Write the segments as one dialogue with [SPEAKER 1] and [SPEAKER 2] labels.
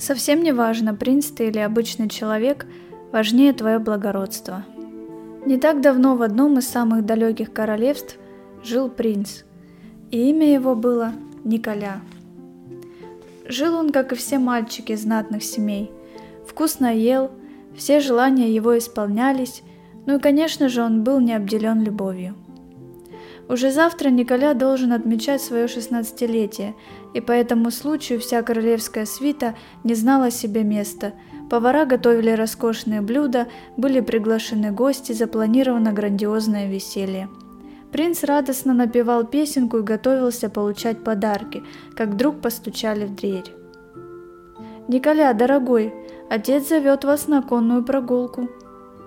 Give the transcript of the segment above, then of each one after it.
[SPEAKER 1] Совсем не важно, принц ты или обычный человек, важнее твое благородство. Не так давно в одном из самых далеких королевств жил принц, и имя его было Николя. Жил он, как и все мальчики знатных семей. Вкусно ел, все желания его исполнялись, ну и, конечно же, он был не обделен любовью. Уже завтра Николя должен отмечать свое шестнадцатилетие, и по этому случаю вся королевская свита не знала себе места. Повара готовили роскошные блюда, были приглашены гости, запланировано грандиозное веселье. Принц радостно напевал песенку и готовился получать подарки, как вдруг постучали в дверь. «Николя, дорогой, отец зовет вас на конную прогулку.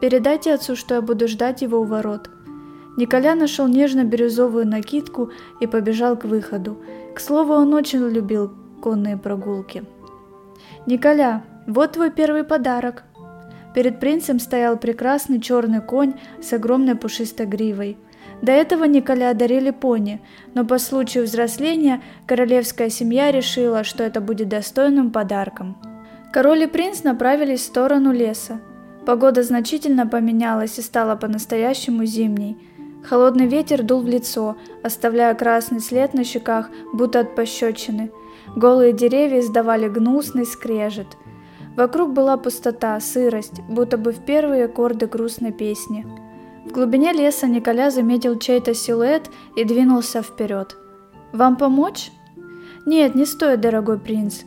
[SPEAKER 1] Передайте отцу, что я буду ждать его у ворот». Николя нашел нежно-бирюзовую накидку и побежал к выходу. К слову, он очень любил конные прогулки. «Николя, вот твой первый подарок!» Перед принцем стоял прекрасный черный конь с огромной пушистой гривой. До этого Николя одарили пони, но по случаю взросления королевская семья решила, что это будет достойным подарком. Король и принц направились в сторону леса. Погода значительно поменялась и стала по-настоящему зимней – Холодный ветер дул в лицо, оставляя красный след на щеках, будто от пощечины. Голые деревья издавали гнусный скрежет. Вокруг была пустота, сырость, будто бы в первые аккорды грустной песни. В глубине леса Николя заметил чей-то силуэт и двинулся вперед. «Вам помочь?» «Нет, не стоит, дорогой принц.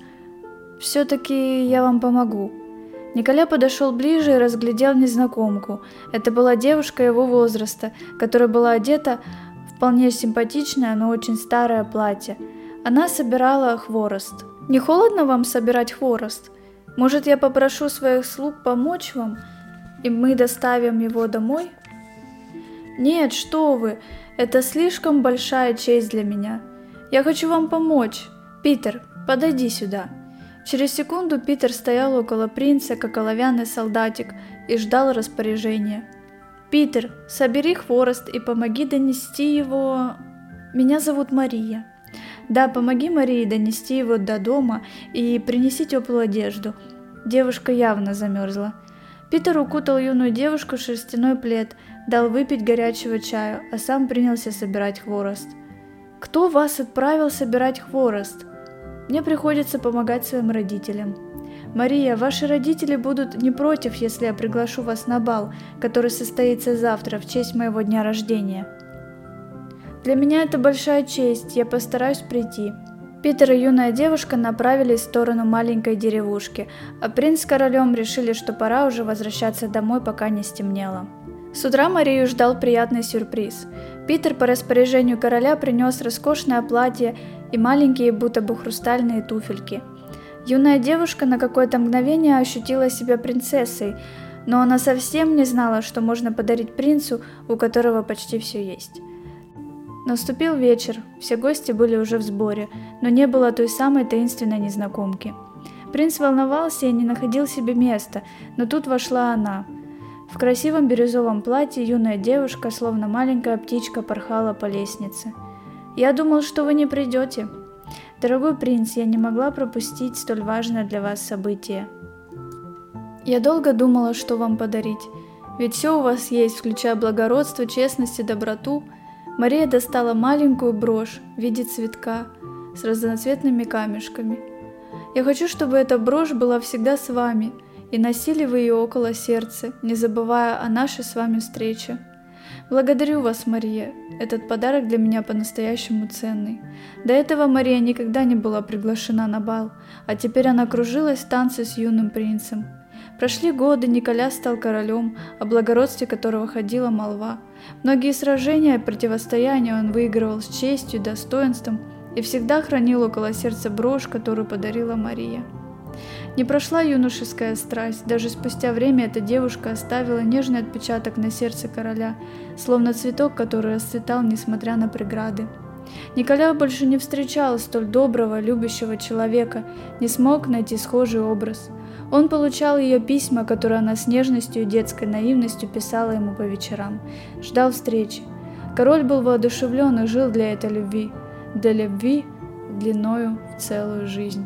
[SPEAKER 1] Все-таки я вам помогу», Николя подошел ближе и разглядел незнакомку. Это была девушка его возраста, которая была одета в вполне симпатичное, но очень старое платье. Она собирала хворост. «Не холодно вам собирать хворост? Может, я попрошу своих слуг помочь вам, и мы доставим его домой?» «Нет, что вы, это слишком большая честь для меня. Я хочу вам помочь. Питер, подойди сюда». Через секунду Питер стоял около принца, как оловянный солдатик, и ждал распоряжения. «Питер, собери хворост и помоги донести его...» «Меня зовут Мария». «Да, помоги Марии донести его до дома и принеси теплую одежду». Девушка явно замерзла. Питер укутал юную девушку в шерстяной плед, дал выпить горячего чаю, а сам принялся собирать хворост. «Кто вас отправил собирать хворост?» Мне приходится помогать своим родителям. Мария, ваши родители будут не против, если я приглашу вас на бал, который состоится завтра в честь моего дня рождения. Для меня это большая честь, я постараюсь прийти. Питер и юная девушка направились в сторону маленькой деревушки, а принц с королем решили, что пора уже возвращаться домой, пока не стемнело. С утра Марию ждал приятный сюрприз. Питер по распоряжению короля принес роскошное платье и маленькие, будто бы хрустальные туфельки. Юная девушка на какое-то мгновение ощутила себя принцессой, но она совсем не знала, что можно подарить принцу, у которого почти все есть. Наступил вечер, все гости были уже в сборе, но не было той самой таинственной незнакомки. Принц волновался и не находил себе места, но тут вошла она. В красивом бирюзовом платье юная девушка, словно маленькая птичка, порхала по лестнице – я думал, что вы не придете. Дорогой принц, я не могла пропустить столь важное для вас событие. Я долго думала, что вам подарить, ведь все у вас есть, включая благородство, честность и доброту. Мария достала маленькую брошь в виде цветка с разноцветными камешками. Я хочу, чтобы эта брошь была всегда с вами, и носили вы ее около сердца, не забывая о нашей с вами встрече. Благодарю вас, Мария. Этот подарок для меня по-настоящему ценный. До этого Мария никогда не была приглашена на бал, а теперь она кружилась в танце с юным принцем. Прошли годы, Николя стал королем, о благородстве которого ходила молва. Многие сражения и противостояния он выигрывал с честью достоинством и всегда хранил около сердца брошь, которую подарила Мария. Не прошла юношеская страсть, даже спустя время эта девушка оставила нежный отпечаток на сердце короля, словно цветок, который расцветал, несмотря на преграды. Николя больше не встречал столь доброго, любящего человека, не смог найти схожий образ. Он получал ее письма, которые она с нежностью и детской наивностью писала ему по вечерам, ждал встречи. Король был воодушевлен и жил для этой любви, для любви длиною в целую жизнь.